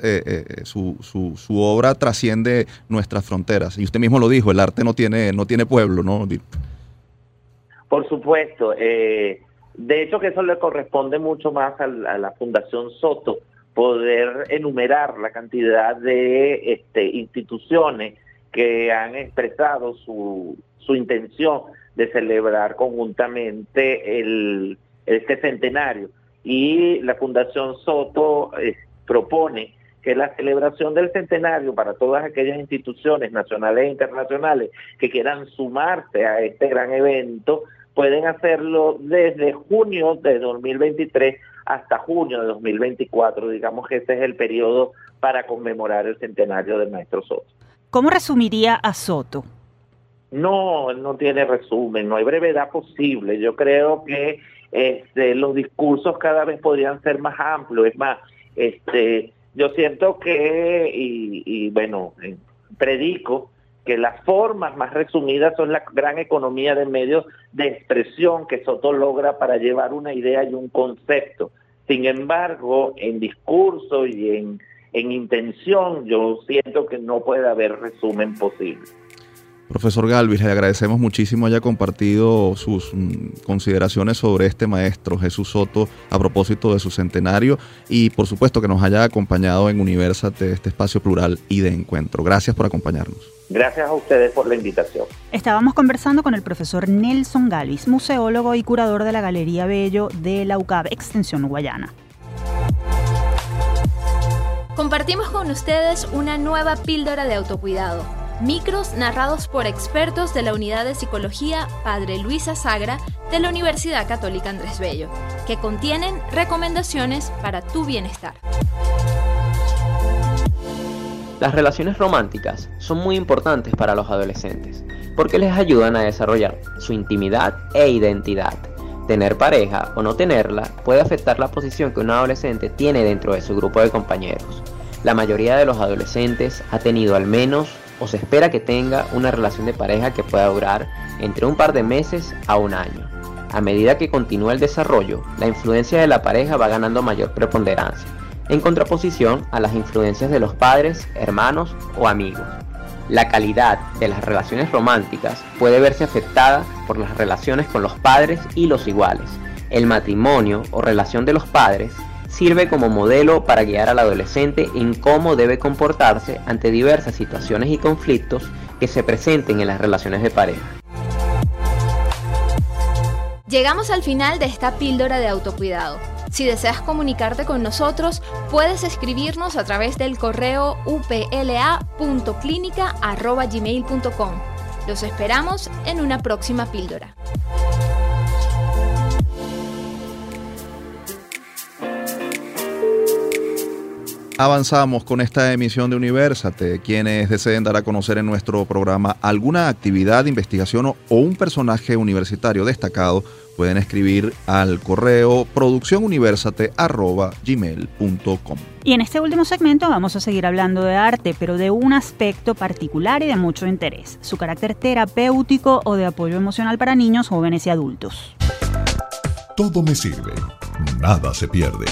Speaker 2: su, su, su, obra trasciende nuestras fronteras. Y usted mismo lo dijo, el arte no tiene, no tiene pueblo, ¿no?
Speaker 7: Por supuesto. De hecho que eso le corresponde mucho más a la Fundación Soto, poder enumerar la cantidad de este, instituciones que han expresado su, intención de celebrar conjuntamente el, este centenario. Y la Fundación Soto eh, propone que la celebración del centenario para todas aquellas instituciones nacionales e internacionales que quieran sumarse a este gran evento pueden hacerlo desde junio de 2023 hasta junio de 2024. Digamos que ese es el periodo para conmemorar el centenario del maestro Soto.
Speaker 1: ¿Cómo resumiría a Soto?
Speaker 7: No, no tiene resumen, no hay brevedad posible. Yo creo que este, los discursos cada vez podrían ser más amplios. Es más, este, yo siento que, y, y bueno, eh, predico que las formas más resumidas son la gran economía de medios de expresión que Soto logra para llevar una idea y un concepto. Sin embargo, en discurso y en, en intención, yo siento que no puede haber resumen posible.
Speaker 2: Profesor Galvis, le agradecemos muchísimo haya compartido sus mm, consideraciones sobre este maestro Jesús Soto a propósito de su centenario y por supuesto que nos haya acompañado en Universate, este espacio plural y de encuentro. Gracias por acompañarnos.
Speaker 7: Gracias a ustedes por la invitación.
Speaker 1: Estábamos conversando con el profesor Nelson Galvis, museólogo y curador de la Galería Bello de la UCAB Extensión Guayana.
Speaker 8: compartimos con ustedes una nueva píldora de autocuidado. Micros narrados por expertos de la Unidad de Psicología Padre Luisa Sagra de la Universidad Católica Andrés Bello, que contienen recomendaciones para tu bienestar.
Speaker 9: Las relaciones románticas son muy importantes para los adolescentes porque les ayudan a desarrollar su intimidad e identidad. Tener pareja o no tenerla puede afectar la posición que un adolescente tiene dentro de su grupo de compañeros. La mayoría de los adolescentes ha tenido al menos o se espera que tenga una relación de pareja que pueda durar entre un par de meses a un año. A medida que continúa el desarrollo, la influencia de la pareja va ganando mayor preponderancia, en contraposición a las influencias de los padres, hermanos o amigos. La calidad de las relaciones románticas puede verse afectada por las relaciones con los padres y los iguales. El matrimonio o relación de los padres sirve como modelo para guiar al adolescente en cómo debe comportarse ante diversas situaciones y conflictos que se presenten en las relaciones de pareja.
Speaker 8: Llegamos al final de esta píldora de autocuidado. Si deseas comunicarte con nosotros, puedes escribirnos a través del correo upla.clinica.gmail.com. Los esperamos en una próxima píldora.
Speaker 2: Avanzamos con esta emisión de Universate. Quienes deseen dar a conocer en nuestro programa alguna actividad, investigación o un personaje universitario destacado, pueden escribir al correo producciónuniversate.gmail.com.
Speaker 1: Y en este último segmento vamos a seguir hablando de arte, pero de un aspecto particular y de mucho interés, su carácter terapéutico o de apoyo emocional para niños, jóvenes y adultos.
Speaker 10: Todo me sirve, nada se pierde.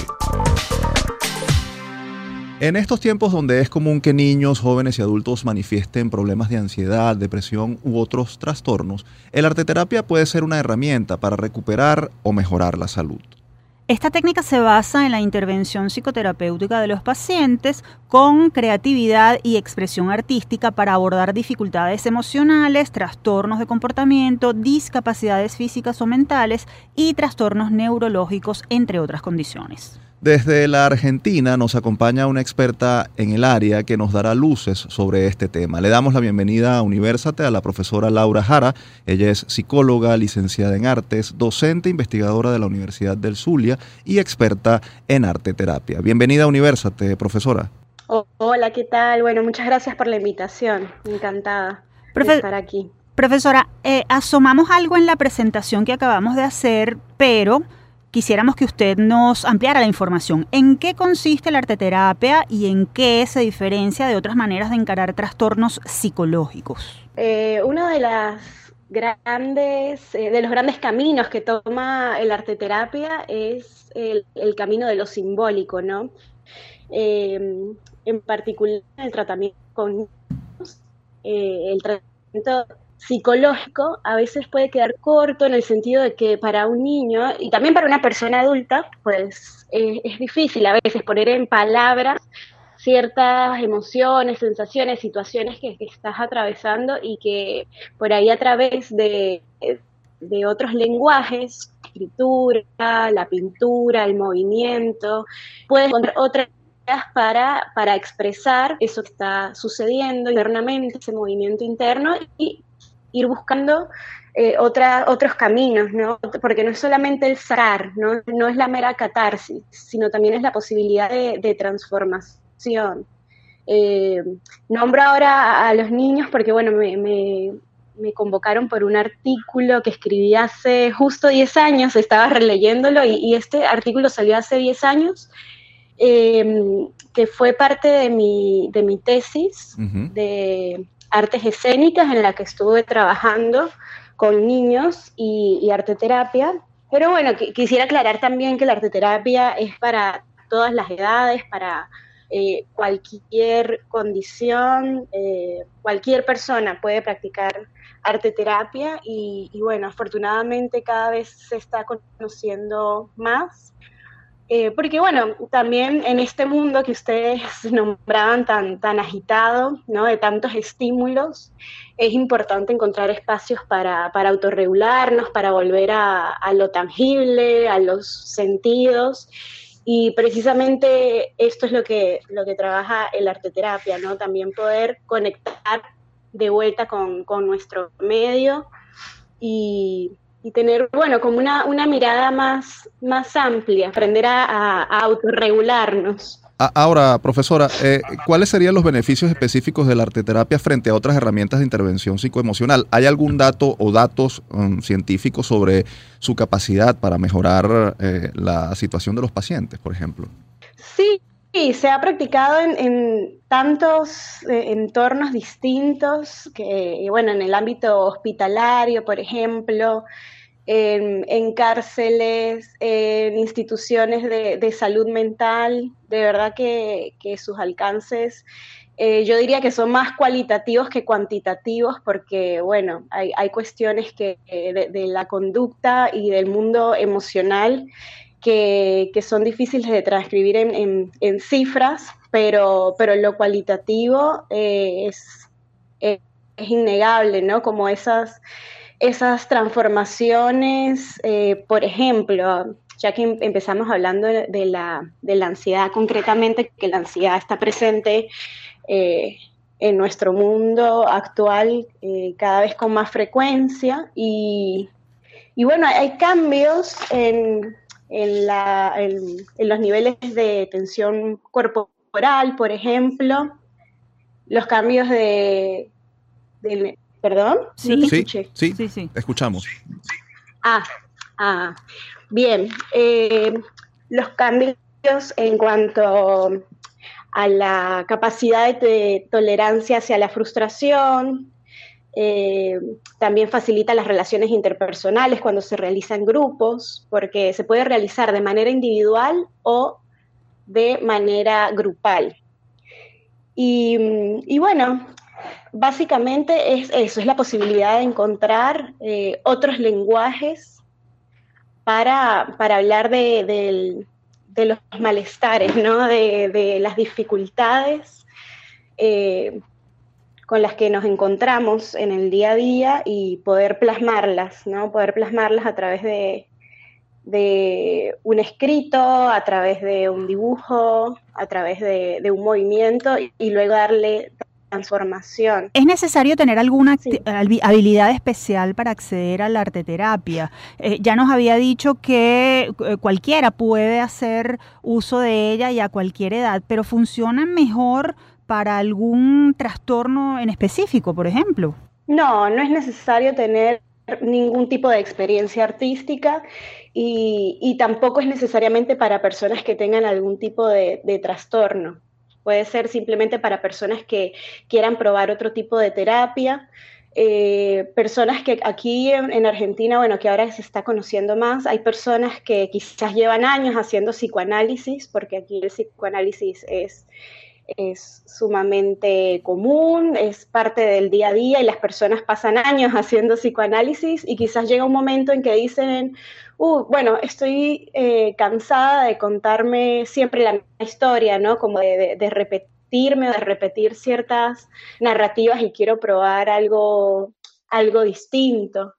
Speaker 2: En estos tiempos donde es común que niños, jóvenes y adultos manifiesten problemas de ansiedad, depresión u otros trastornos, el arteterapia puede ser una herramienta para recuperar o mejorar la salud.
Speaker 1: Esta técnica se basa en la intervención psicoterapéutica de los pacientes con creatividad y expresión artística para abordar dificultades emocionales, trastornos de comportamiento, discapacidades físicas o mentales y trastornos neurológicos, entre otras condiciones.
Speaker 2: Desde la Argentina nos acompaña una experta en el área que nos dará luces sobre este tema. Le damos la bienvenida a Universate a la profesora Laura Jara. Ella es psicóloga, licenciada en artes, docente investigadora de la Universidad del Zulia y experta en arte terapia. Bienvenida a Universate, profesora.
Speaker 11: hola, ¿qué tal? Bueno, muchas gracias por la invitación. Encantada de estar aquí.
Speaker 1: Profesora, eh, asomamos algo en la presentación que acabamos de hacer, pero quisiéramos que usted nos ampliara la información. ¿En qué consiste la arteterapia y en qué se diferencia de otras maneras de encarar trastornos psicológicos?
Speaker 11: Eh, uno de eh, los grandes caminos que toma el arteterapia es el, camino de lo simbólico, ¿no? Eh, en particular el tratamiento con el tratamiento psicológico a veces puede quedar corto en el sentido de que para un niño y también para una persona adulta, pues es difícil a veces poner en palabras ciertas emociones, sensaciones, situaciones que, estás atravesando y que por ahí a través de, de otros lenguajes, escritura, la pintura, el movimiento, puedes encontrar otras para, para expresar eso que está sucediendo internamente, ese movimiento interno y ir buscando eh, otros caminos, ¿no? Porque no es solamente el sacar, ¿no? No es la mera catarsis, sino también es la posibilidad de, transformación. Eh, nombro ahora a, los niños porque, bueno, me, convocaron por un artículo que escribí hace justo 10 años, estaba releyéndolo y, este artículo salió hace 10 años, em, que fue parte de mi, de mi tesis de artes escénicas en la que estuve trabajando con niños y, arte terapia. Pero bueno, quisiera aclarar también que la arteterapia es para todas las edades, para eh, cualquier condición, eh, cualquier persona puede practicar arte terapia y, bueno, afortunadamente cada vez se está conociendo más eh, porque bueno, también en este mundo que ustedes nombraban tan, tan agitado, ¿no? de tantos estímulos, es importante encontrar espacios para, para autorregularnos, para volver a, lo tangible, a los sentidos. y precisamente esto es lo que, lo que trabaja el arteterapia, ¿no? También poder conectar de vuelta con, nuestro medio y, tener, bueno, como una, una, mirada más, más amplia, aprender a, a autorregularnos.
Speaker 2: Ahora, profesora, eh, ¿cuáles serían los beneficios específicos de la arteterapia frente a otras herramientas de intervención psicoemocional? ¿Hay algún dato o datos um, científicos sobre su capacidad para mejorar eh, la situación de los pacientes, por ejemplo?
Speaker 11: Sí, se ha practicado en, tantos eh, entornos distintos, que, bueno, en el ámbito hospitalario, por ejemplo, en, cárceles, en instituciones de, salud mental, de verdad que, sus alcances, eh, yo diría que son más cualitativos que cuantitativos, porque, bueno, hay, cuestiones que, de, la conducta y del mundo emocional que, son difíciles de transcribir en, cifras, pero, pero lo cualitativo eh, es, es, innegable, ¿no? Como esas esas transformaciones, eh, por ejemplo, ya que em, empezamos hablando de la, ansiedad concretamente, que la ansiedad está presente eh, en nuestro mundo actual cada vez con más frecuencia y, bueno, hay cambios en, los niveles de tensión corporal, por ejemplo, los cambios de, de ¿Perdón?
Speaker 2: Sí, sí, sí, sí, escuchamos.
Speaker 11: Ah, ah bien. Eh, los cambios en cuanto a la capacidad de tolerancia hacia la frustración, eh, también facilita las relaciones interpersonales cuando se realizan grupos, porque se puede realizar de manera individual o de manera grupal. Y, y bueno, básicamente es eso, es la posibilidad de encontrar eh, otros lenguajes para, hablar de, los malestares, ¿no? de, las dificultades eh, con las que nos encontramos en el día a día y poder plasmarlas, ¿no? poder plasmarlas a través de, un escrito, a través de un dibujo, a través de, un movimiento y, luego darle, transformación.
Speaker 1: ¿Es necesario tener alguna habilidad especial para acceder a la arteterapia? Eh, ya nos había dicho que eh, cualquiera puede hacer uso de ella y a cualquier edad, pero ¿funciona mejor para algún trastorno en específico, por ejemplo?
Speaker 11: No, no es necesario tener ningún tipo de experiencia artística y, tampoco es necesariamente para personas que tengan algún tipo de trastorno puede ser simplemente para personas que quieran probar otro tipo de terapia. Eh, personas que aquí en, Argentina, bueno, que ahora se está conociendo más, hay personas que quizás llevan años haciendo psicoanálisis, porque aquí el psicoanálisis es, es sumamente común, es parte del día a día y las personas pasan años haciendo psicoanálisis y quizás llega un momento en que dicen, uh, bueno, estoy eh, cansada de contarme siempre la misma historia, ¿no? Como de, repetirme o de repetir ciertas narrativas y quiero probar algo, algo distinto.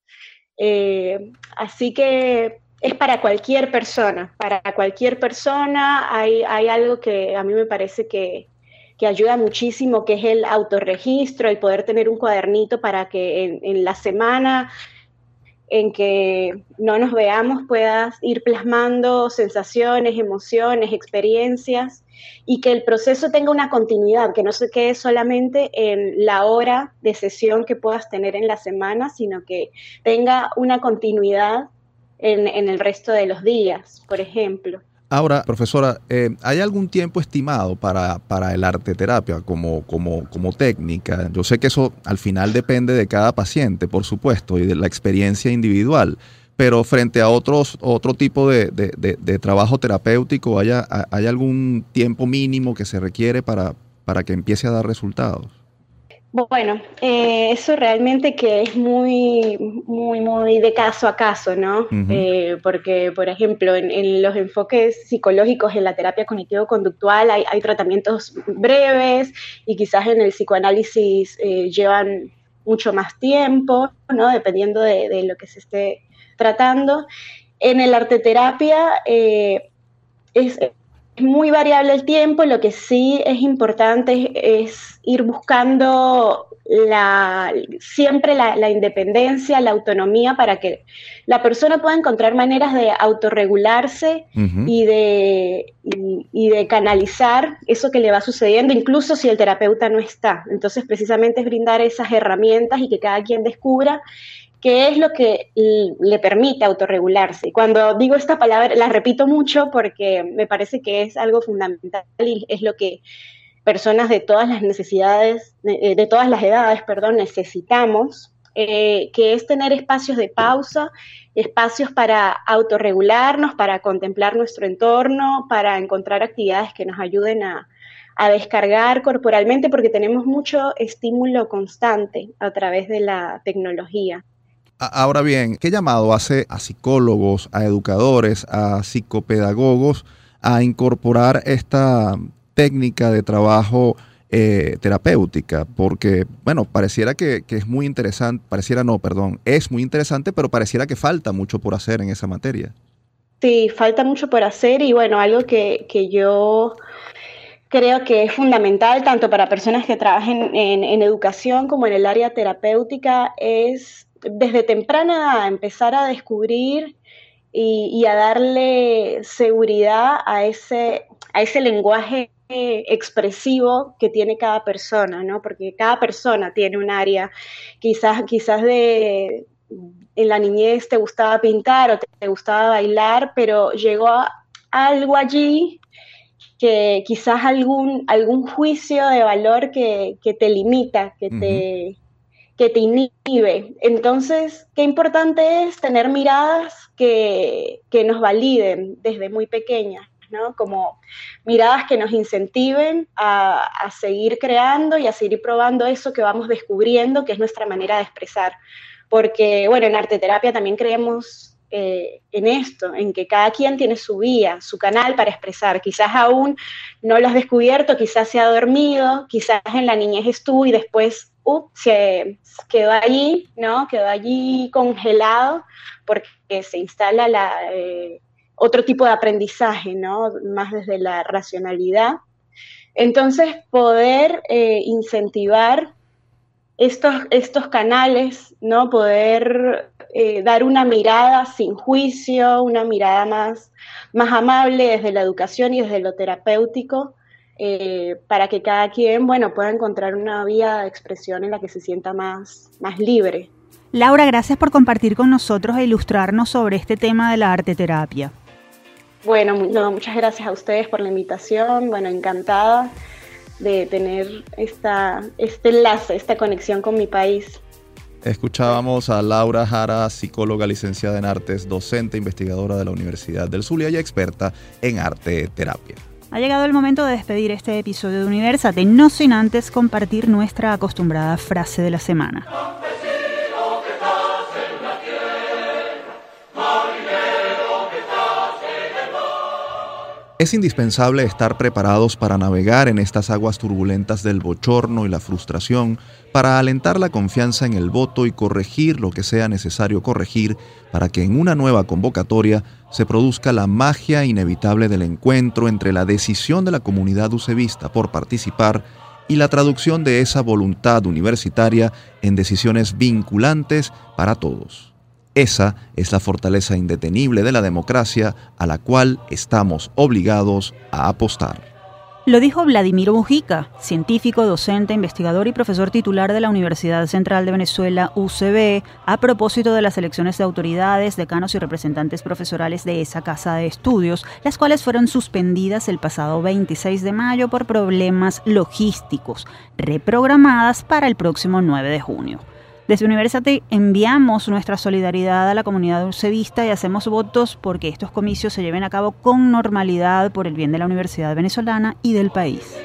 Speaker 11: Eh, así que es para cualquier persona, para cualquier persona hay, algo que a mí me parece que, ayuda muchísimo, que es el autorregistro, el poder tener un cuadernito para que en, la semana en que no nos veamos puedas ir plasmando sensaciones, emociones, experiencias y que el proceso tenga una continuidad, que no se quede solamente en la hora de sesión que puedas tener en la semana, sino que tenga una continuidad en el resto de los días, por ejemplo.
Speaker 2: Ahora, profesora, eh, ¿hay algún tiempo estimado para, para el arte terapia como, como, como técnica? Yo sé que eso al final depende de cada paciente, por supuesto, y de la experiencia individual, pero frente a otros, otro tipo de, de, trabajo terapéutico, ¿hay, ¿hay algún tiempo mínimo que se requiere para, para que empiece a dar resultados?
Speaker 11: Bueno, eh, eso realmente que es muy, muy, muy de caso a caso, ¿no? Eh, porque, por ejemplo, en, los enfoques psicológicos, en la terapia cognitivo-conductual, hay, tratamientos breves y quizás en el psicoanálisis eh, llevan mucho más tiempo, ¿no? Dependiendo de, lo que se esté tratando. En el arte terapia es, muy variable el tiempo, lo que sí es importante es, ir buscando la, siempre la, independencia, la autonomía para que la persona pueda encontrar maneras de autorregularse y, de, y, de canalizar eso que le va sucediendo, incluso si el terapeuta no está. Entonces, precisamente es brindar esas herramientas y que cada quien descubra qué es lo que le permite autorregularse. Cuando digo esta palabra, la repito mucho porque me parece que es algo fundamental y es lo que personas de todas las necesidades, de, eh, todas las edades, perdón, necesitamos, eh, que es tener espacios de pausa, espacios para autorregularnos, para contemplar nuestro entorno, para encontrar actividades que nos ayuden a, a descargar corporalmente, porque tenemos mucho estímulo constante a través de la tecnología.
Speaker 2: Ahora bien, ¿qué llamado hace a psicólogos, a educadores, a psicopedagogos a incorporar esta técnica de trabajo eh, terapéutica? Porque, bueno, pareciera que, es muy interesante, pareciera no, perdón, es muy interesante, pero pareciera que falta mucho por hacer en esa materia.
Speaker 11: Sí, falta mucho por hacer y bueno, algo que, yo creo que es fundamental tanto para personas que trabajen en educación como en el área terapéutica es desde temprana empezar a descubrir y, a darle seguridad a ese, a ese lenguaje expresivo que tiene cada persona, ¿no? Porque cada persona tiene un área, quizás, quizás de en la niñez te gustaba pintar o te, gustaba bailar, pero llegó algo allí que quizás algún, algún juicio de valor que, te limita, que te que te inhibe. Entonces, qué importante es tener miradas que, nos validen desde muy pequeñas, ¿no? Como miradas que nos incentiven a, seguir creando y a seguir probando eso que vamos descubriendo, que es nuestra manera de expresar. Porque, bueno, en arte terapia también creemos eh, en esto, en que cada quien tiene su vía, su canal para expresar. Quizás aún no lo has descubierto, quizás se ha dormido, quizás en la niñez estuvo y después se quedó allí, ¿no? Quedó allí congelado porque se instala la, eh, otro tipo de aprendizaje, ¿no? Más desde la racionalidad. Entonces, poder eh, incentivar estos, estos canales, ¿no? Poder eh, dar una mirada sin juicio, una mirada más, más amable desde la educación y desde lo terapéutico, eh, para que cada quien, bueno, pueda encontrar una vía de expresión en la que se sienta más, más libre.
Speaker 1: Laura, gracias por compartir con nosotros e ilustrarnos sobre este tema de la arte terapia.
Speaker 11: Bueno, muchas gracias a ustedes por la invitación, bueno, encantada de tener esta, este enlace, esta conexión con mi país.
Speaker 2: Escuchábamos a Laura Jara, psicóloga licenciada en artes, docente, investigadora de la Universidad del Zulia y experta en arte terapia.
Speaker 1: Ha llegado el momento de despedir este episodio de Universate, no sin antes compartir nuestra acostumbrada frase de la semana.
Speaker 2: Es indispensable estar preparados para navegar en estas aguas turbulentas del bochorno y la frustración, para alentar la confianza en el voto y corregir lo que sea necesario corregir para que en una nueva convocatoria se produzca la magia inevitable del encuentro entre la decisión de la comunidad usevista por participar y la traducción de esa voluntad universitaria en decisiones vinculantes para todos. Esa es la fortaleza indetenible de la democracia a la cual estamos obligados a apostar.
Speaker 1: Lo dijo Vladimir Mujica, científico, docente, investigador y profesor titular de la Universidad Central de Venezuela, UCB, a propósito de las elecciones de autoridades, decanos y representantes profesorales de esa casa de estudios, las cuales fueron suspendidas el pasado 26 de mayo por problemas logísticos, reprogramadas para el próximo 9 de junio. Desde Universate enviamos nuestra solidaridad a la comunidad ucevista y hacemos votos porque estos comicios se lleven a cabo con normalidad por el bien de la Universidad venezolana y del país.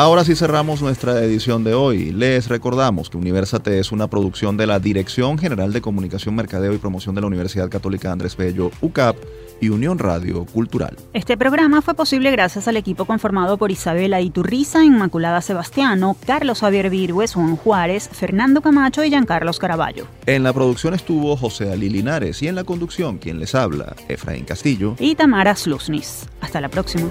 Speaker 2: Ahora sí cerramos nuestra edición de hoy. Les recordamos que Universate es una producción de la Dirección General de Comunicación, Mercadeo y Promoción de la Universidad Católica Andrés Bello, UCAP y Unión Radio Cultural.
Speaker 1: Este programa fue posible gracias al equipo conformado por Isabela Iturriza, Inmaculada Sebastiano, Carlos Javier Virgües, Juan Juárez, Fernando Camacho y Giancarlos Caraballo.
Speaker 2: En la producción estuvo José Ali Linares y en la conducción quien les habla, Efraín Castillo
Speaker 1: y Tamara Slusnis. Hasta la próxima.